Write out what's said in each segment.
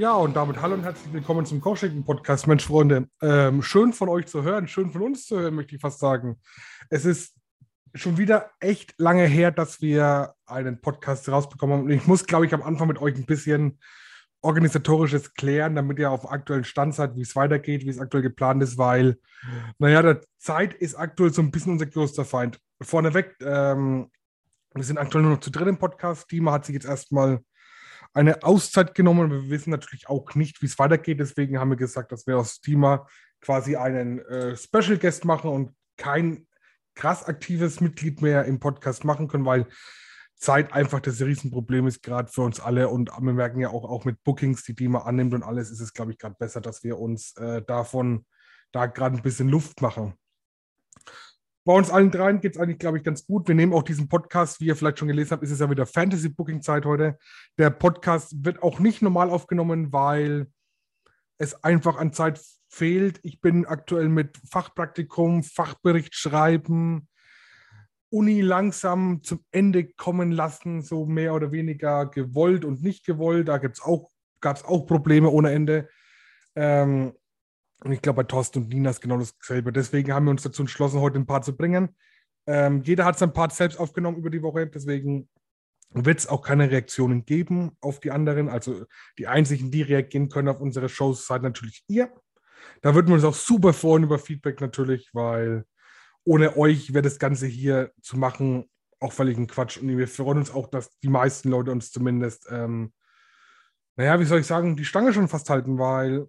Ja, und damit hallo und herzlich willkommen zum Kochschicken-Podcast, Mensch, Freunde. Ähm, schön von euch zu hören, schön von uns zu hören, möchte ich fast sagen. Es ist schon wieder echt lange her, dass wir einen Podcast rausbekommen haben. Und ich muss, glaube ich, am Anfang mit euch ein bisschen organisatorisches klären, damit ihr auf aktuellen Stand seid, wie es weitergeht, wie es aktuell geplant ist, weil, naja, der Zeit ist aktuell so ein bisschen unser größter Feind. Vorneweg, ähm, wir sind aktuell nur noch zu dritt im Podcast. Dima hat sich jetzt erstmal eine Auszeit genommen. Wir wissen natürlich auch nicht, wie es weitergeht. Deswegen haben wir gesagt, dass wir aus Dima quasi einen äh, Special Guest machen und kein krass aktives Mitglied mehr im Podcast machen können, weil Zeit einfach das Riesenproblem ist, gerade für uns alle. Und wir merken ja auch, auch mit Bookings, die Dima annimmt und alles, ist es, glaube ich, gerade besser, dass wir uns äh, davon da gerade ein bisschen Luft machen. Bei uns allen dreien geht es eigentlich, glaube ich, ganz gut. Wir nehmen auch diesen Podcast, wie ihr vielleicht schon gelesen habt, ist es ja wieder Fantasy-Booking-Zeit heute. Der Podcast wird auch nicht normal aufgenommen, weil es einfach an Zeit fehlt. Ich bin aktuell mit Fachpraktikum, Fachbericht schreiben, Uni langsam zum Ende kommen lassen, so mehr oder weniger gewollt und nicht gewollt. Da auch, gab es auch Probleme ohne Ende. Ähm, und ich glaube, bei Thorsten und Nina ist genau dasselbe. Deswegen haben wir uns dazu entschlossen, heute ein Part zu bringen. Ähm, jeder hat sein Part selbst aufgenommen über die Woche, deswegen wird es auch keine Reaktionen geben auf die anderen. Also die einzigen, die reagieren können auf unsere Shows, seid natürlich ihr. Da würden wir uns auch super freuen über Feedback natürlich, weil ohne euch wäre das Ganze hier zu machen auch völlig ein Quatsch. Und wir freuen uns auch, dass die meisten Leute uns zumindest, ähm, naja, wie soll ich sagen, die Stange schon fast halten, weil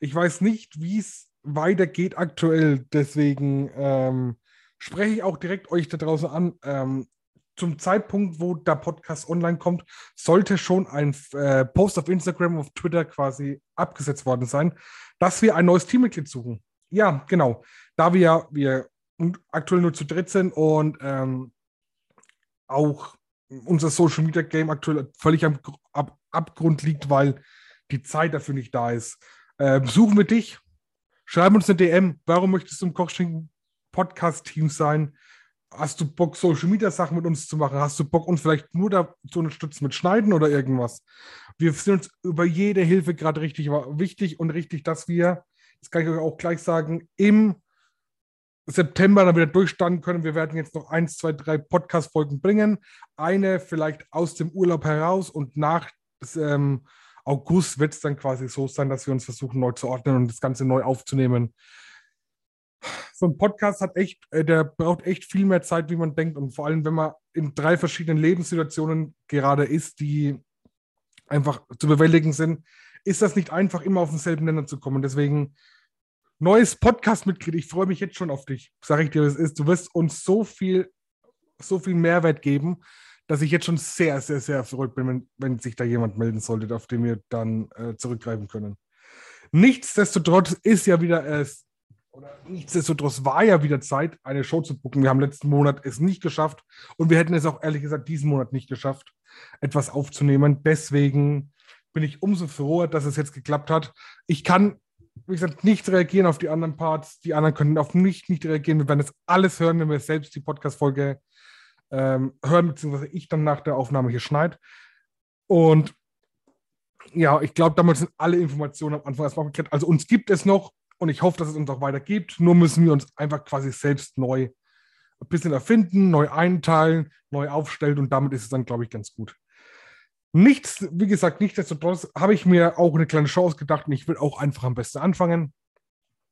ich weiß nicht, wie es weitergeht aktuell. Deswegen ähm, spreche ich auch direkt euch da draußen an. Ähm, zum Zeitpunkt, wo der Podcast online kommt, sollte schon ein äh, Post auf Instagram, auf Twitter quasi abgesetzt worden sein, dass wir ein neues Teammitglied suchen. Ja, genau. Da wir, wir aktuell nur zu dritt sind und ähm, auch unser Social Media Game aktuell völlig am Ab Abgrund liegt, weil die Zeit dafür nicht da ist. Äh, suchen wir dich. Schreib uns eine DM. Warum möchtest du im Kochschinken Podcast-Team sein? Hast du Bock, Social Media Sachen mit uns zu machen? Hast du Bock, uns vielleicht nur da zu unterstützen mit Schneiden oder irgendwas? Wir sind uns über jede Hilfe gerade richtig wichtig und richtig, dass wir das kann ich euch auch gleich sagen, im September dann wieder durchstanden können. Wir werden jetzt noch eins, zwei, drei Podcast-Folgen bringen. Eine vielleicht aus dem Urlaub heraus und nach ähm, August wird es dann quasi so sein, dass wir uns versuchen, neu zu ordnen und das Ganze neu aufzunehmen. So ein Podcast hat echt, äh, der braucht echt viel mehr Zeit, wie man denkt. Und vor allem, wenn man in drei verschiedenen Lebenssituationen gerade ist, die einfach zu bewältigen sind, ist das nicht einfach, immer auf denselben Nenner zu kommen. Deswegen neues Podcast-Mitglied. Ich freue mich jetzt schon auf dich. Sage ich dir, was ist. Du wirst uns so viel, so viel Mehrwert geben, dass ich jetzt schon sehr, sehr, sehr verrückt bin, wenn, wenn sich da jemand melden sollte, auf den wir dann äh, zurückgreifen können. Nichtsdestotrotz ist ja wieder es, oder nichtsdestotrotz war ja wieder Zeit, eine Show zu gucken. Wir haben letzten Monat es nicht geschafft und wir hätten es auch ehrlich gesagt diesen Monat nicht geschafft, etwas aufzunehmen. Deswegen bin ich umso froher, dass es jetzt geklappt hat. Ich kann, wie gesagt, nicht reagieren auf die anderen Parts. Die anderen können auf mich nicht reagieren. Wir werden das alles hören, wenn wir selbst die Podcast-Folge ähm, hören, beziehungsweise ich dann nach der Aufnahme hier schneide. Und ja, ich glaube, damals sind alle Informationen am Anfang erstmal geklärt. Also uns gibt es noch und ich hoffe, dass es uns auch weiter gibt. Nur müssen wir uns einfach quasi selbst neu ein bisschen erfinden, neu einteilen, neu aufstellen und damit ist es dann, glaube ich, ganz gut. Nichts, wie gesagt, nichtsdestotrotz habe ich mir auch eine kleine Chance gedacht und ich will auch einfach am besten anfangen.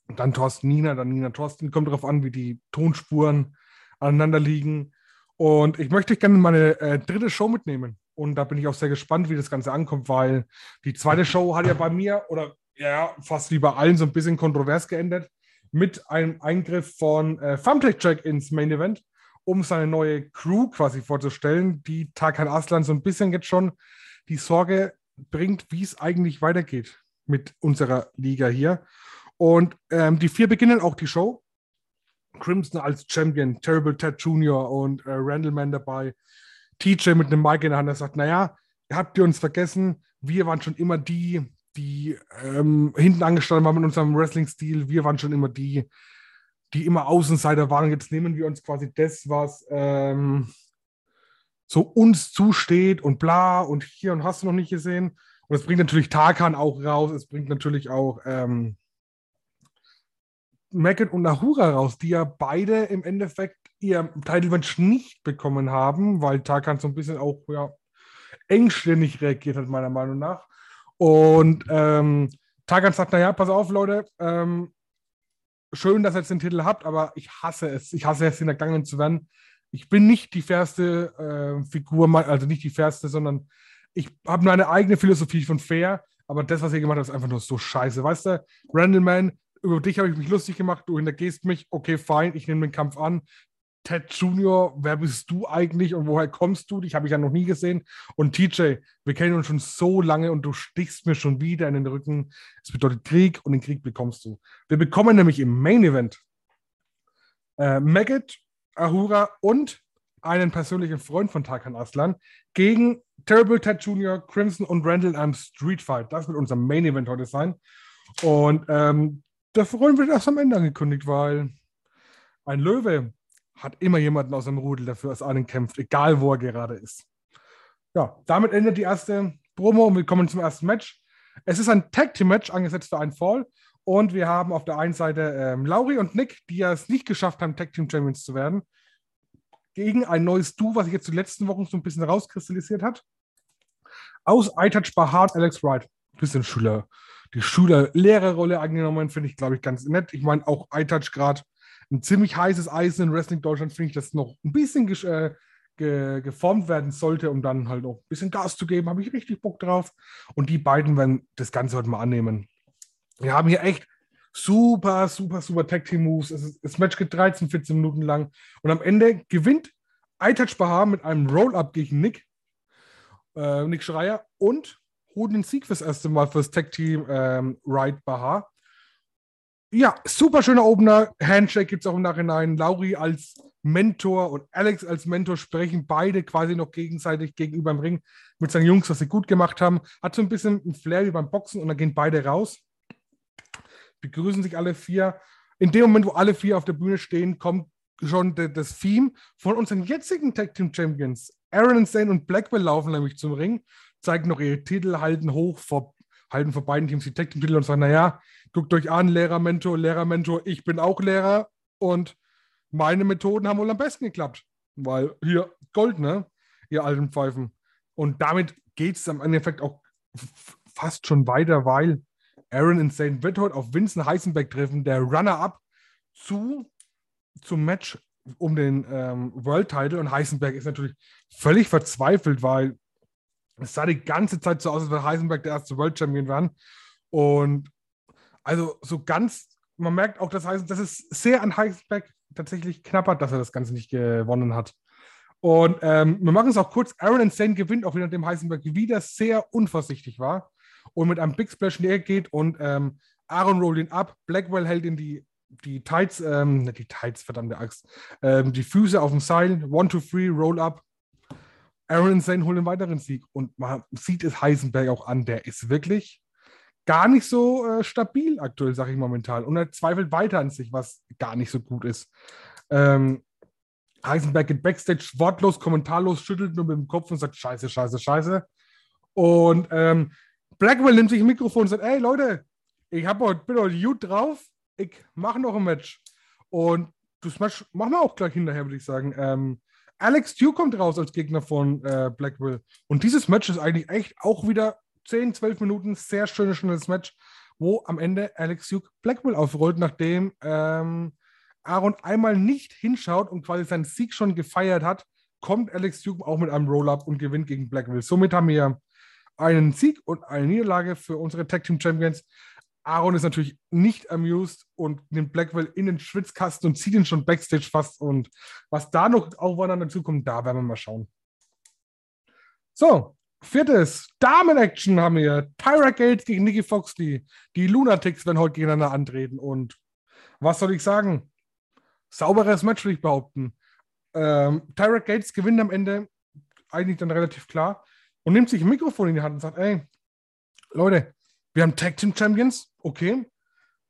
dann Thorsten Nina, dann Nina Thorsten. Kommt darauf an, wie die Tonspuren aneinander liegen. Und ich möchte gerne meine äh, dritte Show mitnehmen. Und da bin ich auch sehr gespannt, wie das Ganze ankommt, weil die zweite Show hat ja bei mir, oder ja, fast wie bei allen, so ein bisschen kontrovers geendet, mit einem Eingriff von äh, Thumbtack Jack ins Main Event um seine neue Crew quasi vorzustellen, die Tarkan Aslan so ein bisschen jetzt schon die Sorge bringt, wie es eigentlich weitergeht mit unserer Liga hier. Und ähm, die vier beginnen auch die Show. Crimson als Champion, Terrible Ted Jr. und äh, Randallman dabei. TJ mit einem Mic in der Hand, der sagt, naja, habt ihr uns vergessen, wir waren schon immer die, die ähm, hinten angestanden waren mit unserem Wrestling-Stil. Wir waren schon immer die, die immer Außenseiter waren. Jetzt nehmen wir uns quasi das, was, ähm, so uns zusteht und bla und hier und hast du noch nicht gesehen. Und es bringt natürlich Tarkan auch raus, es bringt natürlich auch ähm, Megan und Nahura raus, die ja beide im Endeffekt ihr Title Match nicht bekommen haben, weil Tarkan so ein bisschen auch ja, engständig reagiert hat, meiner Meinung nach. Und ähm, Tarkan sagt, naja, pass auf, Leute, ähm, schön, dass ihr jetzt den Titel habt, aber ich hasse es. Ich hasse es, hintergangen zu werden. Ich bin nicht die fairste äh, Figur, also nicht die fairste, sondern ich habe nur eine eigene Philosophie von fair, aber das, was ihr gemacht habt, ist einfach nur so scheiße. Weißt du, Randallman, über dich habe ich mich lustig gemacht, du hintergehst mich, okay, fein, ich nehme den Kampf an. Ted Junior, wer bist du eigentlich und woher kommst du? Dich habe ich ja noch nie gesehen. Und TJ, wir kennen uns schon so lange und du stichst mir schon wieder in den Rücken. Es bedeutet Krieg und den Krieg bekommst du. Wir bekommen nämlich im Main Event äh, Maggot, Ahura und einen persönlichen Freund von Tarkan Aslan gegen Terrible Ted Jr., Crimson und Randall am Street Fight. Das wird unser Main Event heute sein. Und ähm, der Freund wird erst am Ende angekündigt, weil ein Löwe hat immer jemanden aus dem Rudel, der für einen kämpft, egal wo er gerade ist. Ja, damit endet die erste Promo und wir kommen zum ersten Match. Es ist ein Tag Team Match angesetzt für einen Fall und wir haben auf der einen Seite ähm, Lauri und Nick, die ja es nicht geschafft haben, Tag Team Champions zu werden, gegen ein neues Du, was sich jetzt die letzten Wochen so ein bisschen rauskristallisiert hat. Aus iTouch Bahard Alex Wright. Bisschen Schüler, die Schüler-Lehrerrolle angenommen, finde ich, glaube ich, ganz nett. Ich meine, auch iTouch gerade ein ziemlich heißes Eisen in Wrestling Deutschland, finde ich, das noch ein bisschen äh, ge geformt werden sollte, um dann halt noch ein bisschen Gas zu geben. Habe ich richtig Bock drauf. Und die beiden werden das Ganze heute mal annehmen. Wir haben hier echt super, super, super Tag Team Moves. das Match geht 13, 14 Minuten lang. Und am Ende gewinnt iTouch Bahar mit einem Roll-Up gegen Nick, äh, Nick Schreier und holt den Sieg fürs erste Mal fürs Tag Team ähm, Ride Bahar. Ja, super schöner Opener. Handshake gibt es auch im Nachhinein. Lauri als Mentor und Alex als Mentor sprechen beide quasi noch gegenseitig gegenüber im Ring mit seinen Jungs, was sie gut gemacht haben. Hat so ein bisschen ein Flair wie beim Boxen und dann gehen beide raus. Begrüßen sich alle vier. In dem Moment, wo alle vier auf der Bühne stehen, kommt schon das Theme von unseren jetzigen Tag Team Champions. Aaron Insane und Blackwell laufen nämlich zum Ring, zeigen noch ihre Titel, halten hoch vor, halten vor beiden Teams die Tag Team Titel und sagen, naja, guckt euch an, Lehrer, Mentor, Lehrer, Mentor, ich bin auch Lehrer und meine Methoden haben wohl am besten geklappt. Weil hier Gold, ne? Ihr alten Pfeifen. Und damit geht es am Endeffekt auch fast schon weiter, weil Aaron Insane wird heute auf Vincent Heisenberg treffen, der Runner-up zu, zum Match um den ähm, World Title. Und Heisenberg ist natürlich völlig verzweifelt, weil es sah die ganze Zeit so aus, als wäre Heisenberg der erste World Champion werden. Und also so ganz, man merkt auch, dass, Heisen, dass es sehr an Heisenberg tatsächlich knappert, dass er das Ganze nicht gewonnen hat. Und ähm, wir machen es auch kurz. Aaron Insane gewinnt auch wieder, dem Heisenberg wieder sehr unvorsichtig war und mit einem Big Splash näher geht und ähm, Aaron rollt ihn ab. Blackwell hält ihn die, die Tights, ähm, die Tights, verdammte Axt, ähm, die Füße auf dem Seil. One, two, three, roll up. Aaron Insane holt einen weiteren Sieg und man sieht es Heisenberg auch an. Der ist wirklich gar nicht so äh, stabil aktuell, sage ich momentan. Und er zweifelt weiter an sich, was gar nicht so gut ist. Ähm, Heisenberg geht backstage wortlos, kommentarlos, schüttelt nur mit dem Kopf und sagt: Scheiße, Scheiße, Scheiße. Und ähm, Blackwell nimmt sich ein Mikrofon und sagt: Ey Leute, ich hab heute, bin heute gut drauf, ich mache noch ein Match. Und das Match machen wir auch gleich hinterher, würde ich sagen. Ähm, Alex Dew kommt raus als Gegner von äh, Blackwell. Und dieses Match ist eigentlich echt auch wieder 10, 12 Minuten, sehr schönes, schnelles Match, wo am Ende Alex Duke Blackwell aufrollt, nachdem ähm, Aaron einmal nicht hinschaut und quasi seinen Sieg schon gefeiert hat, kommt Alex Duke auch mit einem Roll-Up und gewinnt gegen Blackwell. Somit haben wir einen Sieg und eine Niederlage für unsere Tag Team Champions. Aaron ist natürlich nicht amused und nimmt Blackwell in den Schwitzkasten und zieht ihn schon backstage fast. Und was da noch aufeinander zukommt, da werden wir mal schauen. So, Viertes, Damen-Action haben wir. Tyra Gates gegen Nikki Foxley. Die Lunatics werden heute gegeneinander antreten. Und was soll ich sagen? Sauberes Match, würde ich behaupten. Ähm, Tyra Gates gewinnt am Ende, eigentlich dann relativ klar, und nimmt sich ein Mikrofon in die Hand und sagt: Ey, Leute, wir haben Tag Team Champions, okay.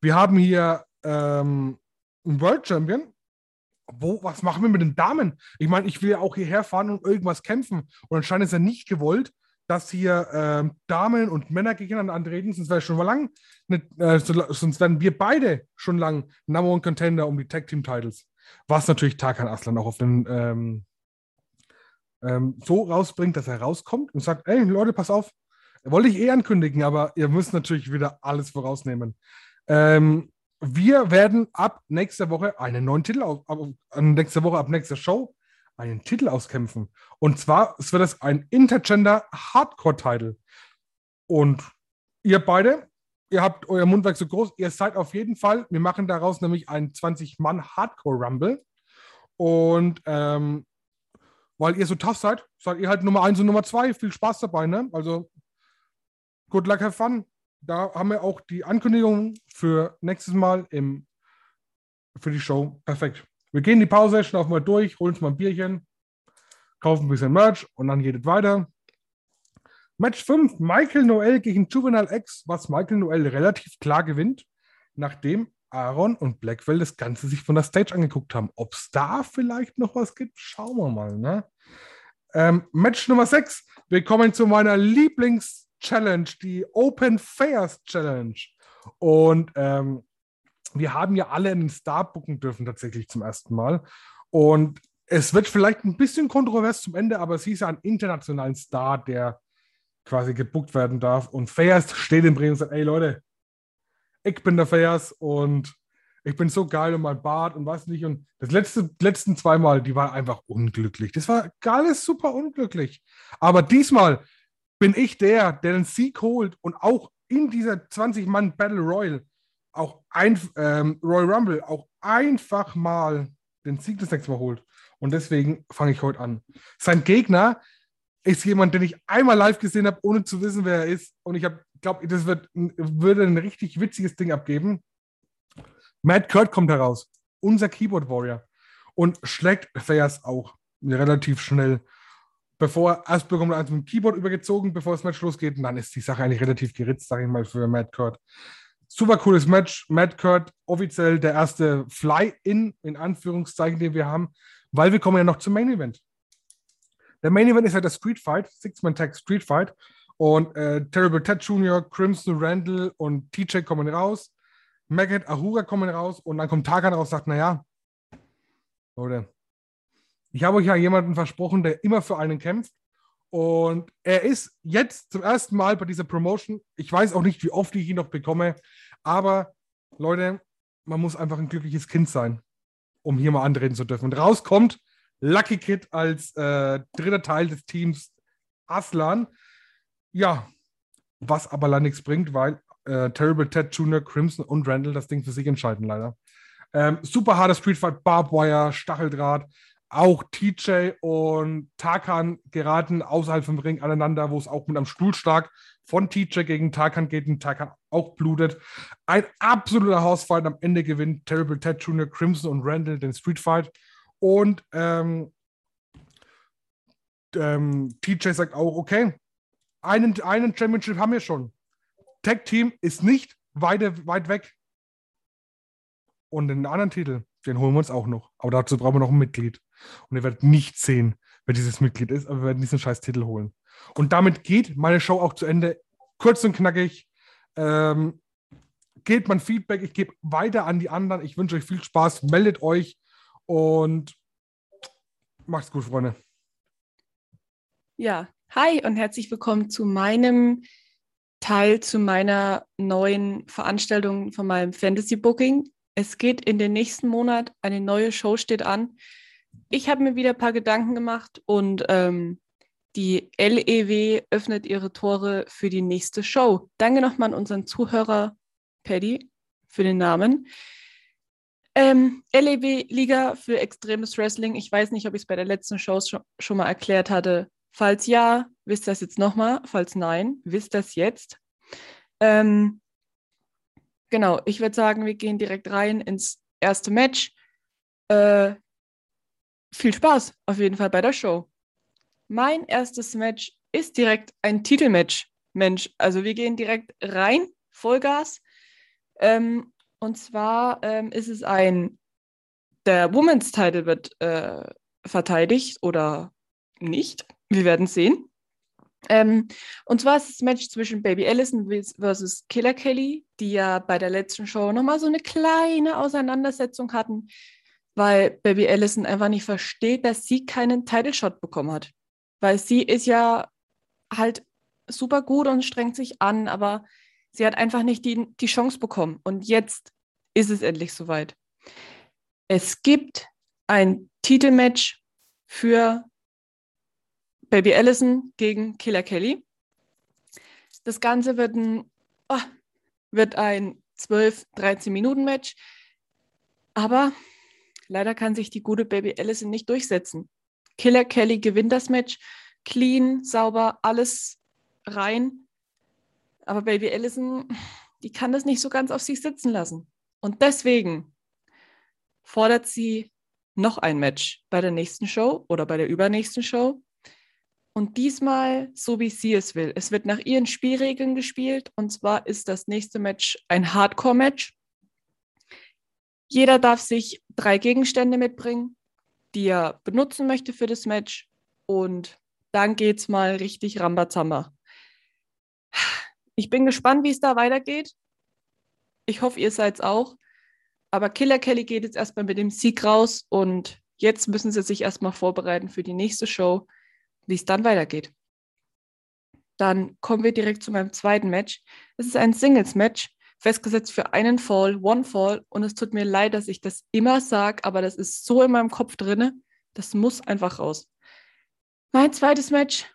Wir haben hier ähm, einen World Champion wo, was machen wir mit den Damen? Ich meine, ich will ja auch hierher fahren und irgendwas kämpfen. Und anscheinend ist ja nicht gewollt, dass hier äh, Damen und Männer gegeneinander antreten, sonst wäre schon mal lang, nicht, äh, so, sonst wären wir beide schon lang Number One Contender um die Tag Team Titles. Was natürlich Tarkan Aslan auch auf den ähm, ähm, so rausbringt, dass er rauskommt und sagt: Ey, Leute, pass auf, wollte ich eh ankündigen, aber ihr müsst natürlich wieder alles vorausnehmen. Ähm, wir werden ab nächster Woche einen neuen Titel, ab, ab, nächste Woche, ab nächster Show, einen Titel auskämpfen. Und zwar es wird es ein Intergender Hardcore-Title. Und ihr beide, ihr habt euer Mundwerk so groß, ihr seid auf jeden Fall, wir machen daraus nämlich einen 20-Mann Hardcore-Rumble. Und ähm, weil ihr so tough seid, seid ihr halt Nummer 1 und Nummer 2. Viel Spaß dabei, ne? Also, good luck, have fun da haben wir auch die Ankündigung für nächstes Mal im, für die Show. Perfekt. Wir gehen die Pause, schnaufen mal durch, holen uns mal ein Bierchen, kaufen ein bisschen Merch und dann geht es weiter. Match 5, Michael Noel gegen Juvenile X, was Michael Noel relativ klar gewinnt, nachdem Aaron und Blackwell das Ganze sich von der Stage angeguckt haben. Ob es da vielleicht noch was gibt, schauen wir mal. Ne? Ähm, Match Nummer 6. Wir kommen zu meiner Lieblings- Challenge, die Open Fairs Challenge. Und ähm, wir haben ja alle einen Star booken dürfen, tatsächlich zum ersten Mal. Und es wird vielleicht ein bisschen kontrovers zum Ende, aber sie ist ja ein internationalen Star, der quasi gebuckt werden darf. Und Fairs steht in Bremen und sagt: Ey Leute, ich bin der Fairs und ich bin so geil und mein Bart und was nicht. Und das letzte, letzten zweimal, die war einfach unglücklich. Das war alles super unglücklich. Aber diesmal bin ich der, der den Sieg holt und auch in dieser 20-Mann Battle Royal auch ein ähm, Royal Rumble auch einfach mal den Sieg des nächsten Mal holt. Und deswegen fange ich heute an. Sein Gegner ist jemand, den ich einmal live gesehen habe, ohne zu wissen, wer er ist. Und ich glaube, das wird, würde ein richtig witziges Ding abgeben. Matt Kurt kommt heraus, unser Keyboard Warrior, und schlägt Fayas auch relativ schnell bevor erst bekommt er eins mit dem Keyboard übergezogen, bevor das Match losgeht. Und dann ist die Sache eigentlich relativ geritzt, sage ich mal, für Matt Kurt. Super cooles Match. Matt Kurt, offiziell der erste Fly-In, in Anführungszeichen, den wir haben, weil wir kommen ja noch zum Main Event. Der Main Event ist ja der Street Fight, Six-Man-Tag Street Fight. Und äh, Terrible Ted Jr., Crimson Randall und TJ kommen raus. Maggot, Ahura kommen raus. Und dann kommt Tarkan raus und sagt: Naja, Leute, ich habe euch ja jemanden versprochen, der immer für einen kämpft. Und er ist jetzt zum ersten Mal bei dieser Promotion. Ich weiß auch nicht, wie oft ich ihn noch bekomme. Aber Leute, man muss einfach ein glückliches Kind sein, um hier mal antreten zu dürfen. Und rauskommt Lucky Kid als äh, dritter Teil des Teams Aslan. Ja, was aber leider nichts bringt, weil äh, Terrible Ted Jr., Crimson und Randall das Ding für sich entscheiden, leider. Ähm, super harter Streetfight, Barbwire, Stacheldraht auch TJ und Tarkan geraten außerhalb vom Ring aneinander, wo es auch mit einem Stuhlschlag von TJ gegen Tarkan geht und Tarkan auch blutet. Ein absoluter Hausfight. Am Ende gewinnt Terrible Ted Jr., Crimson und Randall den Street Fight. Und ähm, ähm, TJ sagt auch, okay, einen, einen Championship haben wir schon. Tag Team ist nicht weit, weit weg. Und den anderen Titel, den holen wir uns auch noch. Aber dazu brauchen wir noch ein Mitglied. Und ihr werdet nicht sehen, wer dieses Mitglied ist, aber wir werden diesen scheiß Titel holen. Und damit geht meine Show auch zu Ende. Kurz und knackig. Ähm, gebt mein Feedback. Ich gebe weiter an die anderen. Ich wünsche euch viel Spaß. Meldet euch und macht's gut, Freunde. Ja, hi und herzlich willkommen zu meinem Teil, zu meiner neuen Veranstaltung von meinem Fantasy Booking. Es geht in den nächsten Monat, eine neue Show steht an. Ich habe mir wieder ein paar Gedanken gemacht und ähm, die LEW öffnet ihre Tore für die nächste Show. Danke nochmal an unseren Zuhörer Paddy für den Namen. Ähm, LEW Liga für extremes Wrestling. Ich weiß nicht, ob ich es bei der letzten Show schon, schon mal erklärt hatte. Falls ja, wisst das jetzt nochmal. Falls nein, wisst das jetzt. Ähm, genau, ich würde sagen, wir gehen direkt rein ins erste Match. Äh, viel Spaß auf jeden Fall bei der Show. Mein erstes Match ist direkt ein Titelmatch. Mensch, also wir gehen direkt rein, Vollgas. Ähm, und zwar ähm, ist es ein der Women's Title wird äh, verteidigt oder nicht. Wir werden sehen. Ähm, und zwar ist das Match zwischen Baby Allison versus Killer Kelly, die ja bei der letzten Show nochmal so eine kleine Auseinandersetzung hatten, weil Baby Allison einfach nicht versteht, dass sie keinen Title Shot bekommen hat. Weil sie ist ja halt super gut und strengt sich an, aber sie hat einfach nicht die, die Chance bekommen. Und jetzt ist es endlich soweit. Es gibt ein Titelmatch für Baby Allison gegen Killer Kelly. Das Ganze wird ein, oh, wird ein 12, 13 Minuten Match. Aber leider kann sich die gute Baby Allison nicht durchsetzen. Killer Kelly gewinnt das Match. Clean, sauber, alles rein. Aber Baby Allison, die kann das nicht so ganz auf sich sitzen lassen. Und deswegen fordert sie noch ein Match bei der nächsten Show oder bei der übernächsten Show. Und diesmal so, wie sie es will. Es wird nach ihren Spielregeln gespielt. Und zwar ist das nächste Match ein Hardcore-Match. Jeder darf sich drei Gegenstände mitbringen, die er benutzen möchte für das Match. Und dann geht's mal richtig Rambazamba. Ich bin gespannt, wie es da weitergeht. Ich hoffe, ihr seid es auch. Aber Killer Kelly geht jetzt erstmal mit dem Sieg raus und jetzt müssen sie sich erstmal vorbereiten für die nächste Show, wie es dann weitergeht. Dann kommen wir direkt zu meinem zweiten Match. Es ist ein Singles-Match, festgesetzt für einen Fall, One Fall. Und es tut mir leid, dass ich das immer sage, aber das ist so in meinem Kopf drinne. Das muss einfach raus. Mein zweites Match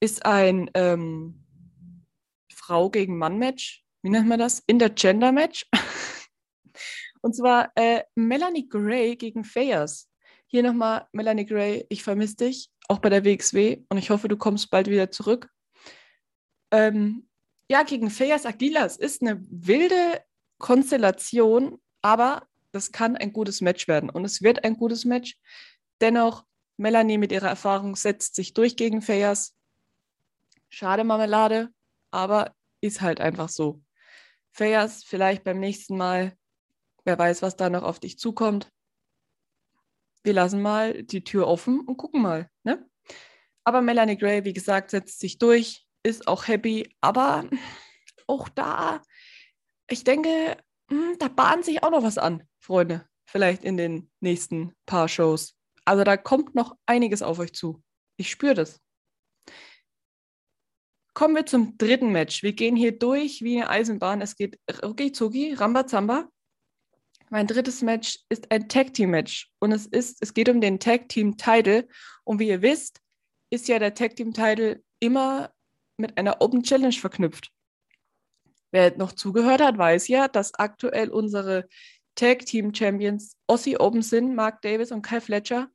ist ein ähm, Frau gegen Mann Match. Wie nennt man das? Intergender Match. Und zwar äh, Melanie Gray gegen Fayers. Hier nochmal, Melanie Gray, ich vermisse dich, auch bei der WXW und ich hoffe, du kommst bald wieder zurück. Ähm, ja, gegen Fayas Aguilas ist eine wilde Konstellation, aber das kann ein gutes Match werden und es wird ein gutes Match. Dennoch, Melanie mit ihrer Erfahrung setzt sich durch gegen Fayas. Schade Marmelade, aber ist halt einfach so. Fayas vielleicht beim nächsten Mal Wer weiß, was da noch auf dich zukommt. Wir lassen mal die Tür offen und gucken mal. Ne? Aber Melanie Gray, wie gesagt, setzt sich durch, ist auch happy. Aber auch da, ich denke, hm, da bahnt sich auch noch was an, Freunde. Vielleicht in den nächsten paar Shows. Also da kommt noch einiges auf euch zu. Ich spüre das. Kommen wir zum dritten Match. Wir gehen hier durch wie eine Eisenbahn. Es geht rucki zucki, Rambazamba. Mein drittes Match ist ein Tag Team Match und es ist, es geht um den Tag Team Title und wie ihr wisst, ist ja der Tag Team Title immer mit einer Open Challenge verknüpft. Wer noch zugehört hat, weiß ja, dass aktuell unsere Tag Team Champions Ossie Open sind, Mark Davis und Kyle Fletcher.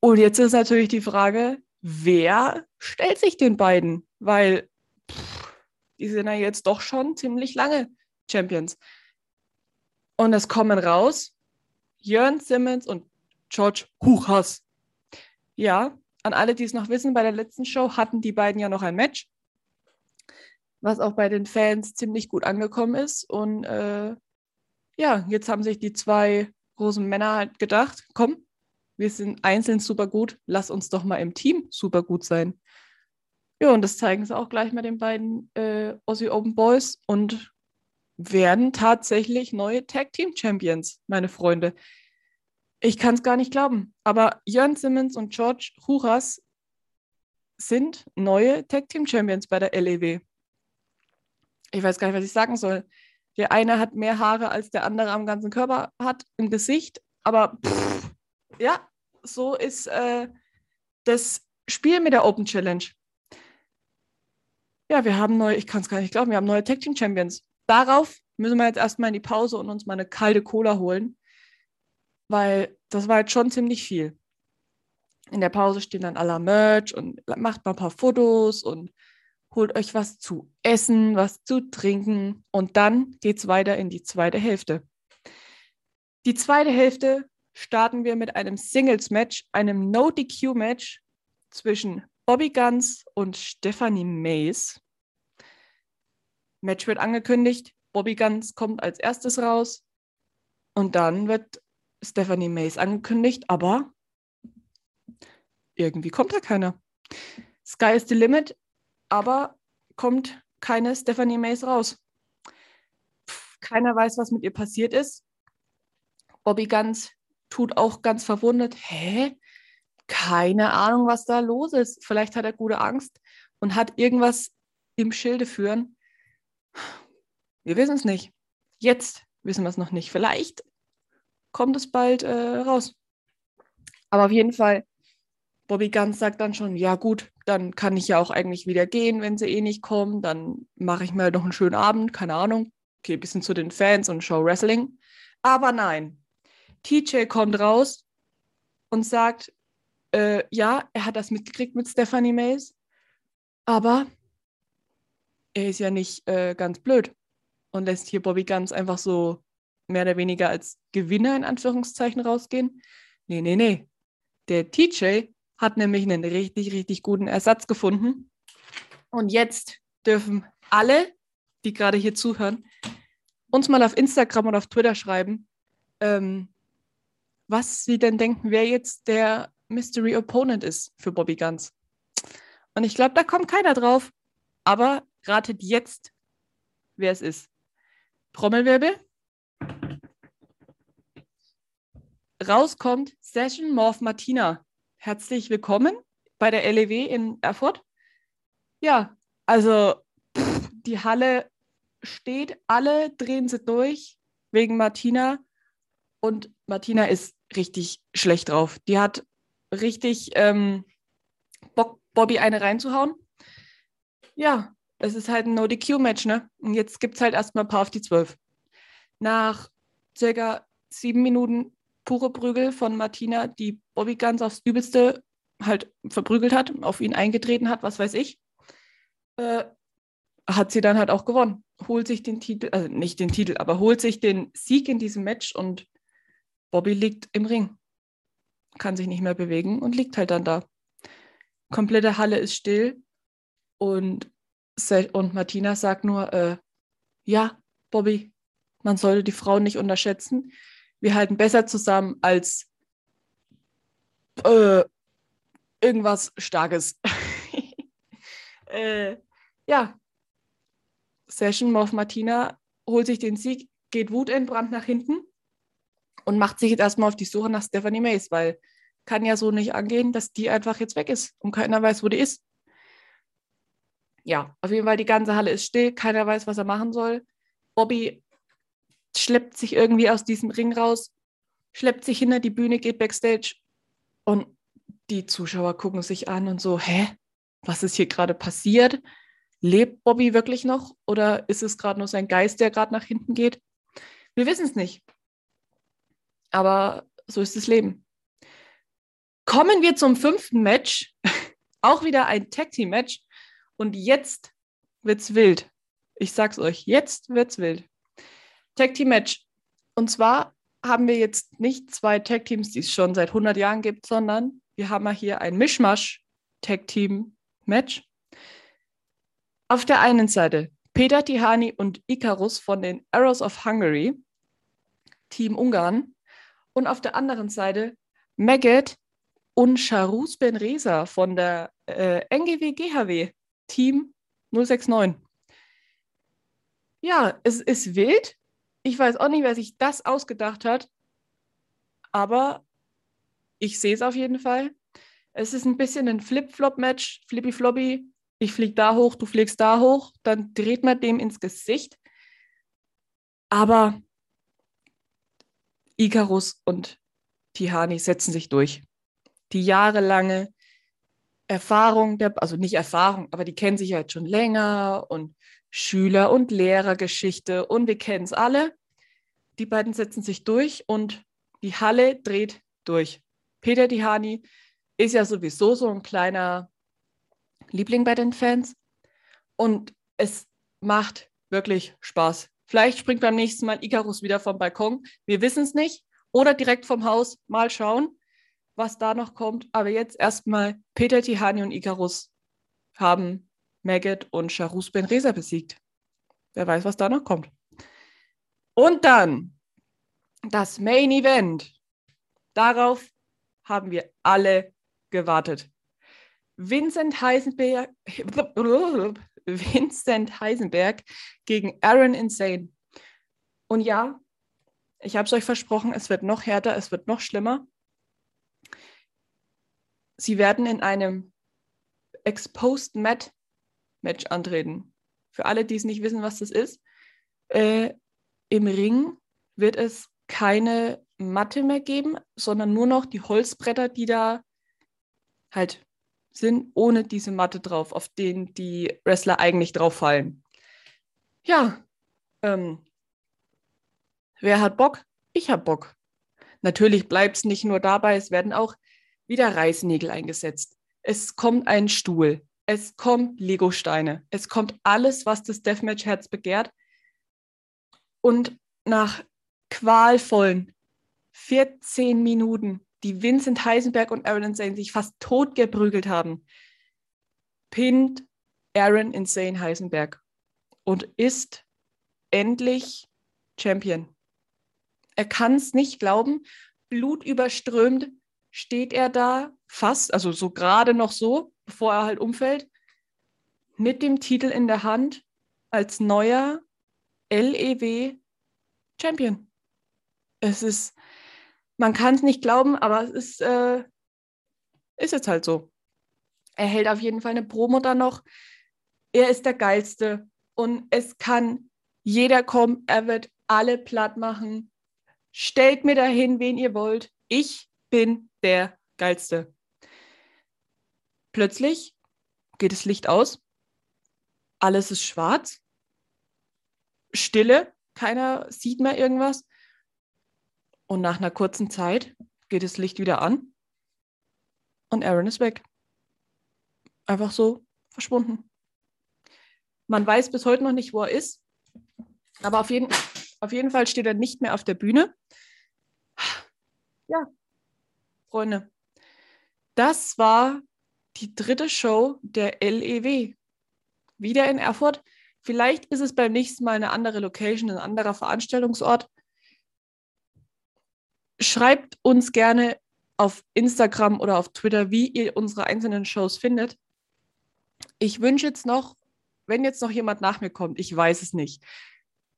Und jetzt ist natürlich die Frage, wer stellt sich den beiden? Weil pff, die sind ja jetzt doch schon ziemlich lange Champions. Und es kommen raus Jörn Simmons und George Huchas. Ja, an alle, die es noch wissen, bei der letzten Show hatten die beiden ja noch ein Match, was auch bei den Fans ziemlich gut angekommen ist. Und äh, ja, jetzt haben sich die zwei großen Männer halt gedacht, komm, wir sind einzeln super gut, lass uns doch mal im Team super gut sein. Ja, und das zeigen sie auch gleich mal den beiden äh, Aussie Open Boys und werden tatsächlich neue Tag Team Champions, meine Freunde. Ich kann es gar nicht glauben. Aber Jörn Simmons und George Huras sind neue Tag Team Champions bei der LEW. Ich weiß gar nicht, was ich sagen soll. Der eine hat mehr Haare als der andere am ganzen Körper hat im Gesicht. Aber pff, ja, so ist äh, das Spiel mit der Open Challenge. Ja, wir haben neue, ich kann es gar nicht glauben, wir haben neue Tag Team Champions darauf müssen wir jetzt erstmal in die Pause und uns mal eine kalte Cola holen, weil das war jetzt schon ziemlich viel. In der Pause stehen dann aller Merch und macht mal ein paar Fotos und holt euch was zu essen, was zu trinken und dann geht es weiter in die zweite Hälfte. Die zweite Hälfte starten wir mit einem Singles-Match, einem No-DQ-Match zwischen Bobby Guns und Stephanie Mays. Match wird angekündigt, Bobby Guns kommt als erstes raus und dann wird Stephanie Mays angekündigt, aber irgendwie kommt da keiner. Sky is the limit, aber kommt keine Stephanie Mays raus. Keiner weiß, was mit ihr passiert ist. Bobby Ganz tut auch ganz verwundert. Hä? Keine Ahnung, was da los ist. Vielleicht hat er gute Angst und hat irgendwas im Schilde führen. Wir wissen es nicht. Jetzt wissen wir es noch nicht. Vielleicht kommt es bald äh, raus. Aber auf jeden Fall, Bobby Ganz sagt dann schon, ja gut, dann kann ich ja auch eigentlich wieder gehen, wenn sie eh nicht kommen. Dann mache ich mir noch einen schönen Abend, keine Ahnung. Okay, bisschen zu den Fans und Show Wrestling. Aber nein, TJ kommt raus und sagt, äh, ja, er hat das mitgekriegt mit Stephanie Mays, aber er ist ja nicht äh, ganz blöd und lässt hier Bobby Guns einfach so mehr oder weniger als Gewinner in Anführungszeichen rausgehen. Nee, nee, nee. Der TJ hat nämlich einen richtig, richtig guten Ersatz gefunden. Und jetzt dürfen alle, die gerade hier zuhören, uns mal auf Instagram und auf Twitter schreiben, ähm, was sie denn denken, wer jetzt der Mystery Opponent ist für Bobby Guns. Und ich glaube, da kommt keiner drauf. Aber ratet jetzt, wer es ist. Trommelwirbel. Rauskommt Session Morph Martina. Herzlich willkommen bei der LEW in Erfurt. Ja, also pff, die Halle steht, alle drehen sie durch wegen Martina. Und Martina ist richtig schlecht drauf. Die hat richtig ähm, Bock, Bobby eine reinzuhauen. Ja, es ist halt ein No-DQ-Match, ne? Und jetzt gibt es halt erstmal ein paar auf die zwölf. Nach circa sieben Minuten pure Prügel von Martina, die Bobby ganz aufs Übelste halt verprügelt hat, auf ihn eingetreten hat, was weiß ich, äh, hat sie dann halt auch gewonnen. Holt sich den Titel, also nicht den Titel, aber holt sich den Sieg in diesem Match und Bobby liegt im Ring, kann sich nicht mehr bewegen und liegt halt dann da. Komplette Halle ist still und, und Martina sagt nur, äh, ja, Bobby, man sollte die Frauen nicht unterschätzen. Wir halten besser zusammen als äh, irgendwas Starkes. äh, ja, Session Morph Martina holt sich den Sieg, geht wutentbrannt nach hinten und macht sich jetzt erstmal auf die Suche nach Stephanie Mays, weil kann ja so nicht angehen, dass die einfach jetzt weg ist und keiner weiß, wo die ist. Ja, auf jeden Fall, die ganze Halle ist still, keiner weiß, was er machen soll. Bobby schleppt sich irgendwie aus diesem Ring raus, schleppt sich hinter die Bühne, geht backstage und die Zuschauer gucken sich an und so, hä, was ist hier gerade passiert? Lebt Bobby wirklich noch oder ist es gerade nur sein Geist, der gerade nach hinten geht? Wir wissen es nicht. Aber so ist das Leben. Kommen wir zum fünften Match. Auch wieder ein Tag Team Match. Und jetzt wird's wild. Ich sag's euch, jetzt wird's wild. Tag Team Match. Und zwar haben wir jetzt nicht zwei Tag Teams, die es schon seit 100 Jahren gibt, sondern wir haben hier ein Mischmasch Tag Team Match. Auf der einen Seite Peter Tihani und Icarus von den Arrows of Hungary, Team Ungarn. Und auf der anderen Seite Maggot und Charus Benresa von der äh, NGW GHW, Team 069. Ja, es ist wild. Ich weiß auch nicht, wer sich das ausgedacht hat, aber ich sehe es auf jeden Fall. Es ist ein bisschen ein Flip-Flop-Match, Flippy-Floppy. Ich fliege da hoch, du fliegst da hoch, dann dreht man dem ins Gesicht. Aber Icarus und Tihani setzen sich durch. Die jahrelange Erfahrung, der, also nicht Erfahrung, aber die kennen sich jetzt schon länger und Schüler- und Lehrergeschichte und wir kennen es alle. Die beiden setzen sich durch und die Halle dreht durch. Peter Tihani ist ja sowieso so ein kleiner Liebling bei den Fans und es macht wirklich Spaß. Vielleicht springt beim nächsten Mal Icarus wieder vom Balkon. Wir wissen es nicht. Oder direkt vom Haus. Mal schauen, was da noch kommt. Aber jetzt erstmal Peter Tihani und Icarus haben Maggot und Charus Benreza besiegt. Wer weiß, was da noch kommt. Und dann das Main Event. Darauf haben wir alle gewartet. Vincent Heisenberg, Vincent Heisenberg gegen Aaron Insane. Und ja, ich habe es euch versprochen, es wird noch härter, es wird noch schlimmer. Sie werden in einem Exposed Mat Match antreten. Für alle, die es nicht wissen, was das ist, äh, im Ring wird es keine Matte mehr geben, sondern nur noch die Holzbretter, die da halt sind, ohne diese Matte drauf, auf denen die Wrestler eigentlich drauf fallen. Ja, ähm, wer hat Bock? Ich hab Bock. Natürlich bleibt es nicht nur dabei, es werden auch wieder Reißnägel eingesetzt. Es kommt ein Stuhl, es kommt Legosteine, es kommt alles, was das Deathmatch-Herz begehrt. Und nach qualvollen 14 Minuten, die Vincent Heisenberg und Aaron Insane sich fast tot geprügelt haben, pinnt Aaron Insane Heisenberg und ist endlich Champion. Er kann es nicht glauben. Blutüberströmt steht er da fast, also so gerade noch so, bevor er halt umfällt, mit dem Titel in der Hand als neuer LEW Champion. Es ist, man kann es nicht glauben, aber es ist, äh, ist jetzt halt so. Er hält auf jeden Fall eine Promo da noch. Er ist der Geilste und es kann jeder kommen. Er wird alle platt machen. Stellt mir dahin, wen ihr wollt. Ich bin der Geilste. Plötzlich geht das Licht aus. Alles ist schwarz. Stille. Keiner sieht mehr irgendwas. Und nach einer kurzen Zeit geht das Licht wieder an. Und Aaron ist weg. Einfach so verschwunden. Man weiß bis heute noch nicht, wo er ist. Aber auf jeden, auf jeden Fall steht er nicht mehr auf der Bühne. Ja, Freunde, das war die dritte Show der LEW. Wieder in Erfurt. Vielleicht ist es beim nächsten Mal eine andere Location, ein anderer Veranstaltungsort. Schreibt uns gerne auf Instagram oder auf Twitter, wie ihr unsere einzelnen Shows findet. Ich wünsche jetzt noch, wenn jetzt noch jemand nach mir kommt, ich weiß es nicht.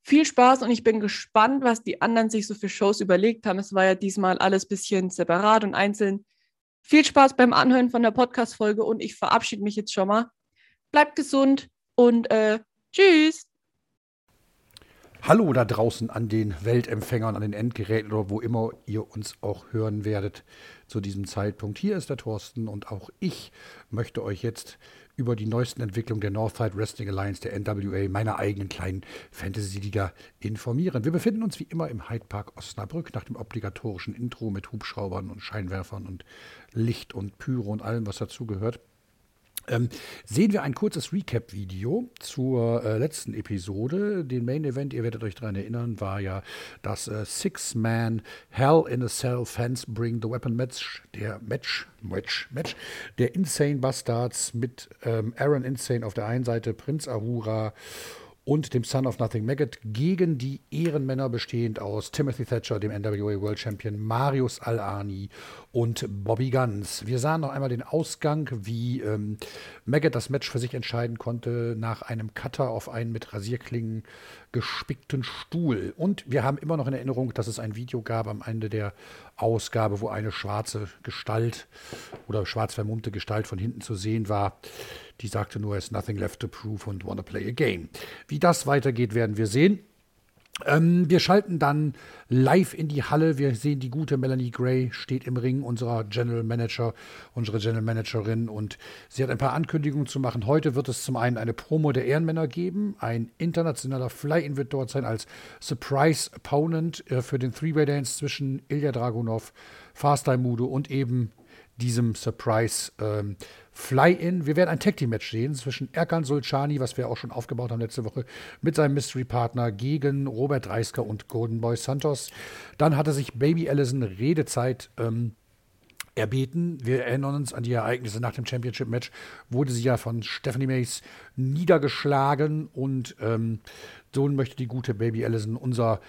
Viel Spaß und ich bin gespannt, was die anderen sich so für Shows überlegt haben. Es war ja diesmal alles ein bisschen separat und einzeln. Viel Spaß beim Anhören von der Podcast-Folge und ich verabschiede mich jetzt schon mal. Bleibt gesund und äh, tschüss. Hallo da draußen an den Weltempfängern, an den Endgeräten oder wo immer ihr uns auch hören werdet zu diesem Zeitpunkt. Hier ist der Thorsten und auch ich möchte euch jetzt über die neuesten Entwicklungen der Northside Wrestling Alliance, der NWA, meiner eigenen kleinen Fantasy-Liga informieren. Wir befinden uns wie immer im Hyde Park Osnabrück nach dem obligatorischen Intro mit Hubschraubern und Scheinwerfern und Licht und Pyro und allem, was dazugehört. Ähm, sehen wir ein kurzes Recap-Video zur äh, letzten Episode. Den Main Event, ihr werdet euch daran erinnern, war ja das äh, Six-Man Hell in a Cell Fans Bring the Weapon Match, der Match, Match, Match, der Insane Bastards mit ähm, Aaron Insane auf der einen Seite, Prinz Ahura und dem Son of Nothing Maggot gegen die Ehrenmänner bestehend aus Timothy Thatcher, dem NWA World Champion, Marius Al-Ani und Bobby Guns. Wir sahen noch einmal den Ausgang, wie ähm, Maggot das Match für sich entscheiden konnte nach einem Cutter auf einen mit Rasierklingen gespickten Stuhl. Und wir haben immer noch in Erinnerung, dass es ein Video gab am Ende der Ausgabe, wo eine schwarze Gestalt oder schwarz vermummte Gestalt von hinten zu sehen war. Die sagte nur, es nothing left to prove und wanna play a game. Wie das weitergeht, werden wir sehen. Ähm, wir schalten dann live in die Halle. Wir sehen die gute Melanie Gray steht im Ring, unserer General Manager, unsere General Managerin. Und sie hat ein paar Ankündigungen zu machen. Heute wird es zum einen eine Promo der Ehrenmänner geben. Ein internationaler Fly-In wird dort sein als Surprise Opponent äh, für den Three-Way Dance zwischen Ilya Dragunov, Fast Mudo und eben diesem Surprise ähm, Fly-In. Wir werden ein Tag Team Match sehen zwischen Erkan Sulcani, was wir auch schon aufgebaut haben letzte Woche, mit seinem Mystery Partner gegen Robert Reisker und Golden Boy Santos. Dann hatte sich Baby Allison Redezeit ähm, erbeten. Wir erinnern uns an die Ereignisse nach dem Championship-Match. Wurde sie ja von Stephanie Mays niedergeschlagen und ähm, so möchte die gute Baby Allison, unser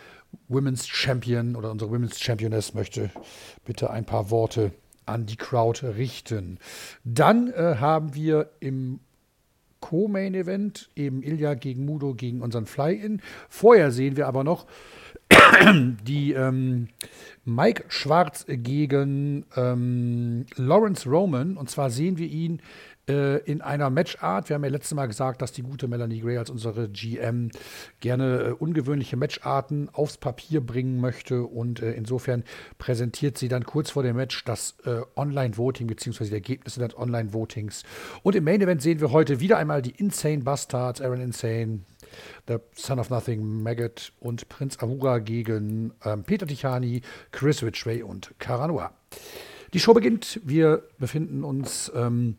Women's Champion oder unsere Women's Championess, möchte bitte ein paar Worte an die Crowd richten. Dann äh, haben wir im Co-Main-Event eben Ilya gegen Mudo gegen unseren Fly-In. Vorher sehen wir aber noch die ähm, Mike Schwarz gegen ähm, Lawrence Roman. Und zwar sehen wir ihn in einer Matchart. Wir haben ja letztes Mal gesagt, dass die gute Melanie Gray als unsere GM gerne äh, ungewöhnliche Matcharten aufs Papier bringen möchte. Und äh, insofern präsentiert sie dann kurz vor dem Match das äh, Online-Voting bzw. die Ergebnisse des Online-Votings. Und im Main-Event sehen wir heute wieder einmal die Insane Bastards, Aaron Insane, The Son of Nothing, Maggot und Prinz Ahura gegen ähm, Peter Tichani, Chris Ridgway und Caranoa. Die Show beginnt. Wir befinden uns ähm,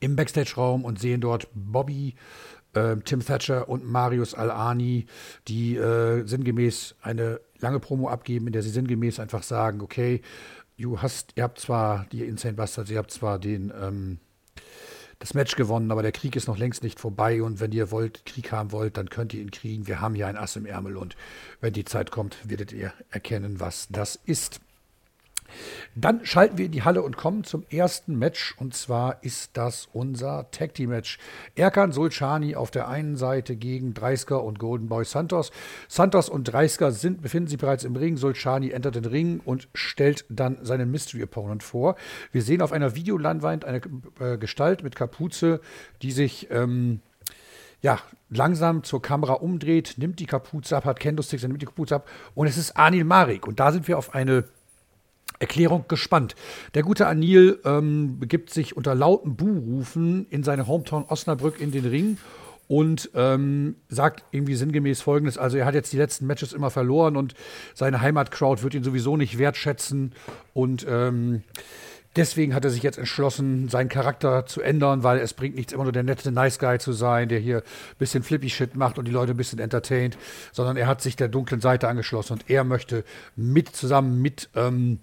im Backstage-Raum und sehen dort Bobby, äh, Tim Thatcher und Marius Al-Ani, die äh, sinngemäß eine lange Promo abgeben, in der sie sinngemäß einfach sagen, okay, hast, ihr habt zwar die Insane Bastards, ihr habt zwar den ähm, das Match gewonnen, aber der Krieg ist noch längst nicht vorbei und wenn ihr wollt, Krieg haben wollt, dann könnt ihr ihn kriegen. Wir haben hier ein Ass im Ärmel und wenn die Zeit kommt, werdet ihr erkennen, was das ist. Dann schalten wir in die Halle und kommen zum ersten Match. Und zwar ist das unser Tag Team Match. Erkan Sulchani auf der einen Seite gegen Dreisker und Golden Boy Santos. Santos und Dreisker sind, befinden sich bereits im Ring. Sulchani entert den Ring und stellt dann seinen Mystery Opponent vor. Wir sehen auf einer Videolandwand eine äh, Gestalt mit Kapuze, die sich. Ähm, ja, langsam zur Kamera umdreht, nimmt die Kapuze ab, hat Kendo-Sticks, nimmt die Kapuze ab und es ist Anil Marik. Und da sind wir auf eine Erklärung gespannt. Der gute Anil ähm, begibt sich unter lauten Buhrufen in seine Hometown Osnabrück in den Ring und ähm, sagt irgendwie sinngemäß Folgendes: Also, er hat jetzt die letzten Matches immer verloren und seine Heimatcrowd wird ihn sowieso nicht wertschätzen und ähm, Deswegen hat er sich jetzt entschlossen, seinen Charakter zu ändern, weil es bringt nichts, immer nur der nette Nice Guy zu sein, der hier ein bisschen flippy Shit macht und die Leute ein bisschen entertaint, sondern er hat sich der dunklen Seite angeschlossen und er möchte mit zusammen mit ähm,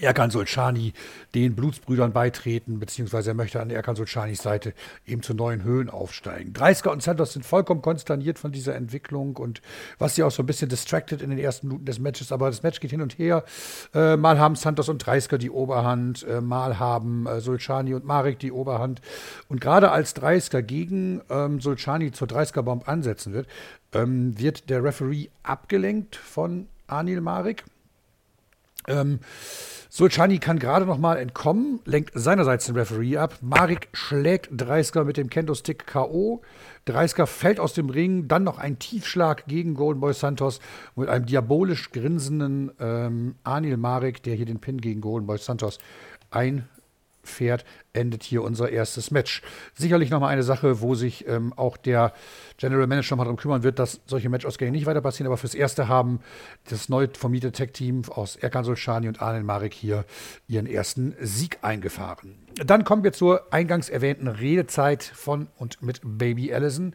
Erkan Solschani den Blutsbrüdern beitreten, beziehungsweise er möchte an Erkan Solschanis Seite eben zu neuen Höhen aufsteigen. Dreisker und Santos sind vollkommen konsterniert von dieser Entwicklung und was sie auch so ein bisschen distracted in den ersten Minuten des Matches, aber das Match geht hin und her. Äh, mal haben Santos und Dreisker die Oberhand, äh, mal haben äh, Solchani und Marek die Oberhand. Und gerade als Dreisker gegen ähm, Solchani zur Dreisker-Bomb ansetzen wird, ähm, wird der Referee abgelenkt von Anil Marek. Ähm, Sulchani kann gerade noch mal entkommen, lenkt seinerseits den Referee ab. Marik schlägt Dreisker mit dem Kendo-Stick K.O. Dreisker fällt aus dem Ring, dann noch ein Tiefschlag gegen Golden Boy Santos mit einem diabolisch grinsenden ähm, Anil Marik, der hier den Pin gegen Golden Boy Santos ein fährt, endet hier unser erstes Match. Sicherlich nochmal eine Sache, wo sich ähm, auch der General Manager nochmal darum kümmern wird, dass solche Matchausgänge nicht weiter passieren. Aber fürs Erste haben das neu formierte Tech-Team aus Erkan Solschani und Arnen Marek hier ihren ersten Sieg eingefahren. Dann kommen wir zur eingangs erwähnten Redezeit von und mit Baby Allison.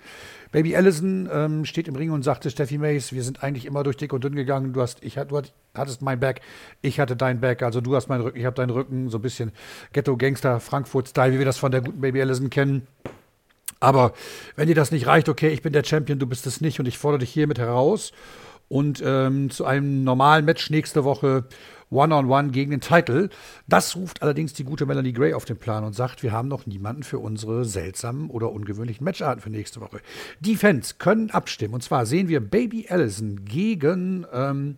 Baby Allison ähm, steht im Ring und sagte, Steffi Mays, wir sind eigentlich immer durch dick und dünn gegangen. Du, hast, ich, du hattest mein Back, ich hatte dein Back. Also du hast meinen Rücken, ich habe deinen Rücken. So ein bisschen Ghetto-Gangster, Frankfurt-Style, wie wir das von der guten Baby Allison kennen. Aber wenn dir das nicht reicht, okay, ich bin der Champion, du bist es nicht und ich fordere dich hiermit heraus. Und ähm, zu einem normalen Match nächste Woche One-on-One gegen den Titel. Das ruft allerdings die gute Melanie Gray auf den Plan und sagt, wir haben noch niemanden für unsere seltsamen oder ungewöhnlichen Matcharten für nächste Woche. Die Fans können abstimmen. Und zwar sehen wir Baby Allison gegen ähm,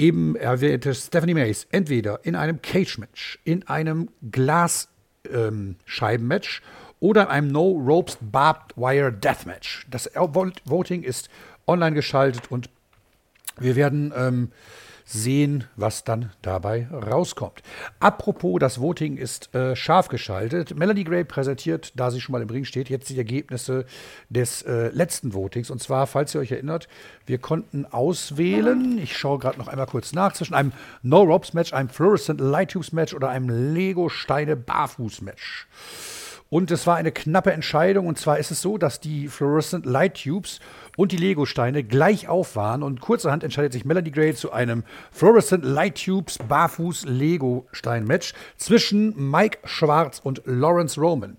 eben erwähnte Stephanie Mays entweder in einem Cage-Match, in einem Glasscheiben-Match ähm, oder in einem No Ropes Barbed Wire Deathmatch. Das Voting ist online geschaltet und wir werden ähm, sehen, was dann dabei rauskommt. Apropos, das Voting ist äh, scharf geschaltet. Melanie Gray präsentiert, da sie schon mal im Ring steht, jetzt die Ergebnisse des äh, letzten Votings. Und zwar, falls ihr euch erinnert, wir konnten auswählen, ich schaue gerade noch einmal kurz nach, zwischen einem No-Ropes-Match, einem Fluorescent Light Tubes-Match oder einem Lego-Steine-Barfuß-Match. Und es war eine knappe Entscheidung. Und zwar ist es so, dass die Fluorescent Light Tubes und die Lego-Steine gleich auf waren. Und kurzerhand entscheidet sich Melody Gray zu einem Fluorescent Light Tubes Barfuß Lego-Stein-Match zwischen Mike Schwarz und Lawrence Roman.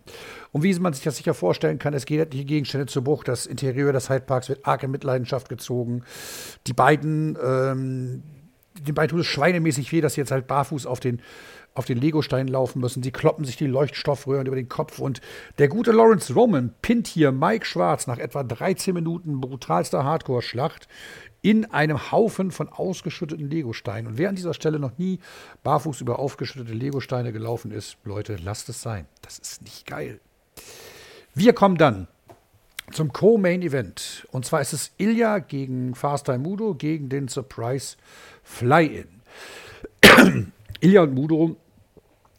Und wie man sich das sicher vorstellen kann, es geht etliche Gegenstände zu Bruch. Das Interieur des Hyde Parks wird arg in Mitleidenschaft gezogen. Die beiden, ähm, den beiden tut es schweinemäßig weh, dass sie jetzt halt barfuß auf den auf den Legostein laufen müssen. Sie kloppen sich die Leuchtstoffröhren über den Kopf und der gute Lawrence Roman pinnt hier Mike Schwarz nach etwa 13 Minuten brutalster Hardcore-Schlacht in einem Haufen von ausgeschütteten Legosteinen. Und wer an dieser Stelle noch nie barfuß über aufgeschüttete Legosteine gelaufen ist, Leute, lasst es sein. Das ist nicht geil. Wir kommen dann zum Co-Main Event. Und zwar ist es Ilya gegen Fast Mudo gegen den Surprise Fly-In. Ilya und Mudo,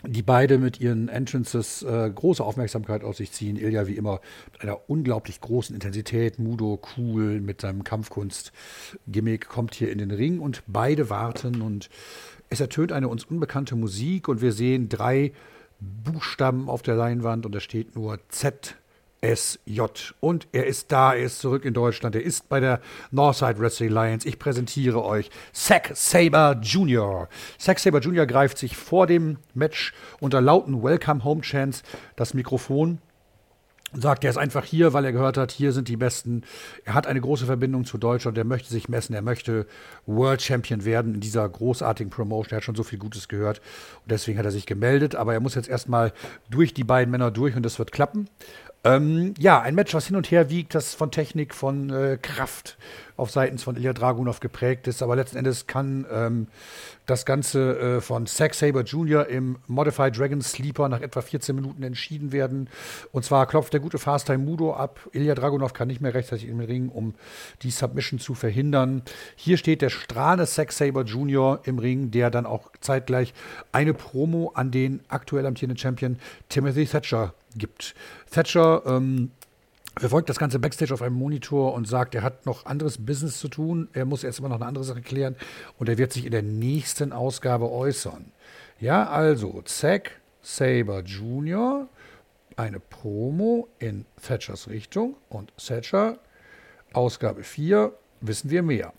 die beide mit ihren Entrances äh, große Aufmerksamkeit auf sich ziehen. Ilya wie immer mit einer unglaublich großen Intensität. Mudo cool mit seinem Kampfkunst-Gimmick kommt hier in den Ring und beide warten und es ertönt eine uns unbekannte Musik und wir sehen drei Buchstaben auf der Leinwand und da steht nur Z SJ. Und er ist da, er ist zurück in Deutschland. Er ist bei der Northside Wrestling Alliance. Ich präsentiere euch Zack Saber Jr. Zack Saber Jr. greift sich vor dem Match unter lauten Welcome Home Chants das Mikrofon sagt, er ist einfach hier, weil er gehört hat, hier sind die Besten. Er hat eine große Verbindung zu Deutschland, er möchte sich messen, er möchte World Champion werden in dieser großartigen Promotion. Er hat schon so viel Gutes gehört und deswegen hat er sich gemeldet. Aber er muss jetzt erstmal durch die beiden Männer durch und das wird klappen. Ähm, ja, ein Match, was hin und her wiegt, das von Technik, von äh, Kraft auf Seiten von Ilya Dragunov geprägt ist. Aber letzten Endes kann ähm, das Ganze äh, von Zack Saber Jr. im Modified Dragon Sleeper nach etwa 14 Minuten entschieden werden. Und zwar klopft der gute Fast Time Mudo ab. Ilya Dragunov kann nicht mehr rechtzeitig im Ring, um die Submission zu verhindern. Hier steht der strahlende Zack Saber Jr. im Ring, der dann auch zeitgleich eine Promo an den aktuell amtierenden Champion Timothy Thatcher gibt. Thatcher ähm, verfolgt das ganze Backstage auf einem Monitor und sagt, er hat noch anderes Business zu tun, er muss erst mal noch eine andere Sache klären und er wird sich in der nächsten Ausgabe äußern. Ja, also Zack Saber Jr., eine Promo in Thatchers Richtung und Thatcher, Ausgabe 4, wissen wir mehr.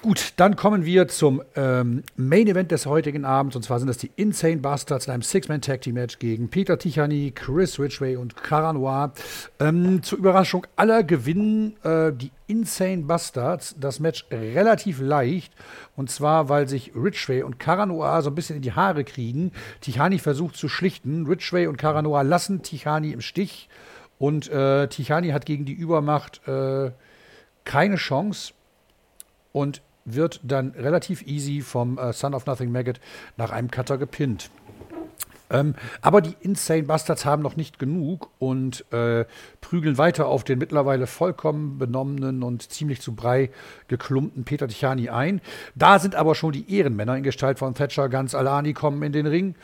Gut, dann kommen wir zum ähm, Main Event des heutigen Abends. Und zwar sind das die Insane Bastards in einem Six-Man-Tag-Team-Match gegen Peter Tichani, Chris Ridgway und Cara Noir. Ähm, zur Überraschung aller gewinnen äh, die Insane Bastards das Match relativ leicht. Und zwar, weil sich Ridgway und Cara Noir so ein bisschen in die Haare kriegen. Tichani versucht zu schlichten. Ridgway und Cara Noir lassen Tichani im Stich. Und äh, Tichani hat gegen die Übermacht äh, keine Chance. Und wird dann relativ easy vom äh, Son of Nothing Maggot nach einem Cutter gepinnt. Ähm, aber die Insane Bastards haben noch nicht genug und äh, prügeln weiter auf den mittlerweile vollkommen benommenen und ziemlich zu Brei geklumpten Peter Tichani ein. Da sind aber schon die Ehrenmänner in Gestalt von Thatcher ganz Alani kommen in den Ring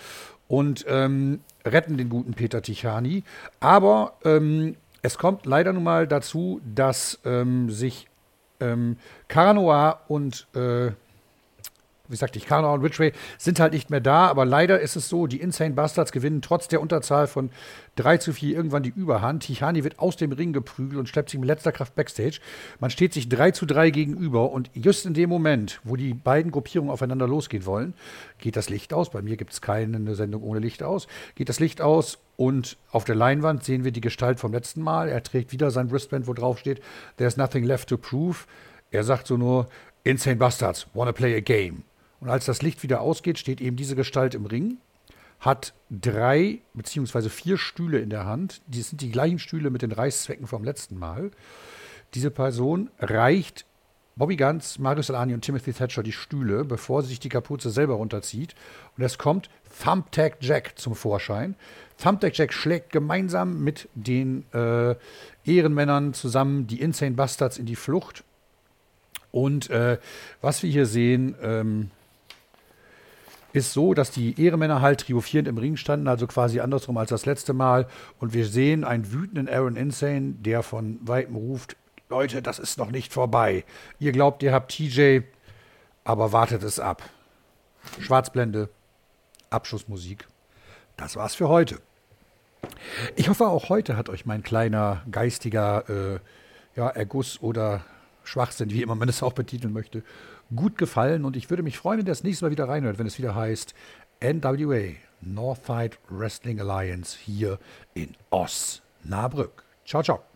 und ähm, retten den guten Peter Tichani. Aber ähm, es kommt leider nun mal dazu, dass ähm, sich ähm, Carnoa und äh, wie sagte ich, Carnoa und Ridgway sind halt nicht mehr da, aber leider ist es so, die Insane Bastards gewinnen trotz der Unterzahl von 3 zu 4 irgendwann die Überhand. Tichani wird aus dem Ring geprügelt und schleppt sich mit letzter Kraft Backstage. Man steht sich 3 zu 3 gegenüber und just in dem Moment, wo die beiden Gruppierungen aufeinander losgehen wollen, geht das Licht aus. Bei mir gibt es keine Sendung ohne Licht aus. Geht das Licht aus und auf der Leinwand sehen wir die Gestalt vom letzten Mal. Er trägt wieder sein Wristband, wo drauf steht, There's nothing left to prove. Er sagt so nur, Insane Bastards, wanna play a game. Und als das Licht wieder ausgeht, steht eben diese Gestalt im Ring, hat drei beziehungsweise vier Stühle in der Hand. Die sind die gleichen Stühle mit den Reißzwecken vom letzten Mal. Diese Person reicht Bobby Ganz, Marius Alani und Timothy Thatcher die Stühle, bevor sie sich die Kapuze selber runterzieht. Und es kommt Thumbtack Jack zum Vorschein. Thumbtack Jack schlägt gemeinsam mit den äh, Ehrenmännern zusammen die Insane Bastards in die Flucht. Und äh, was wir hier sehen, ähm, ist so, dass die Ehrenmänner halt triumphierend im Ring standen, also quasi andersrum als das letzte Mal. Und wir sehen einen wütenden Aaron Insane, der von Weitem ruft, Leute, das ist noch nicht vorbei. Ihr glaubt, ihr habt TJ, aber wartet es ab. Schwarzblende, Abschussmusik. Das war's für heute. Ich hoffe, auch heute hat euch mein kleiner geistiger äh, ja, Erguss oder Schwachsinn, wie immer man es auch betiteln möchte, gut gefallen. Und ich würde mich freuen, wenn ihr das nächste Mal wieder reinhört, wenn es wieder heißt NWA, Northside Wrestling Alliance hier in Osnabrück. Ciao, ciao.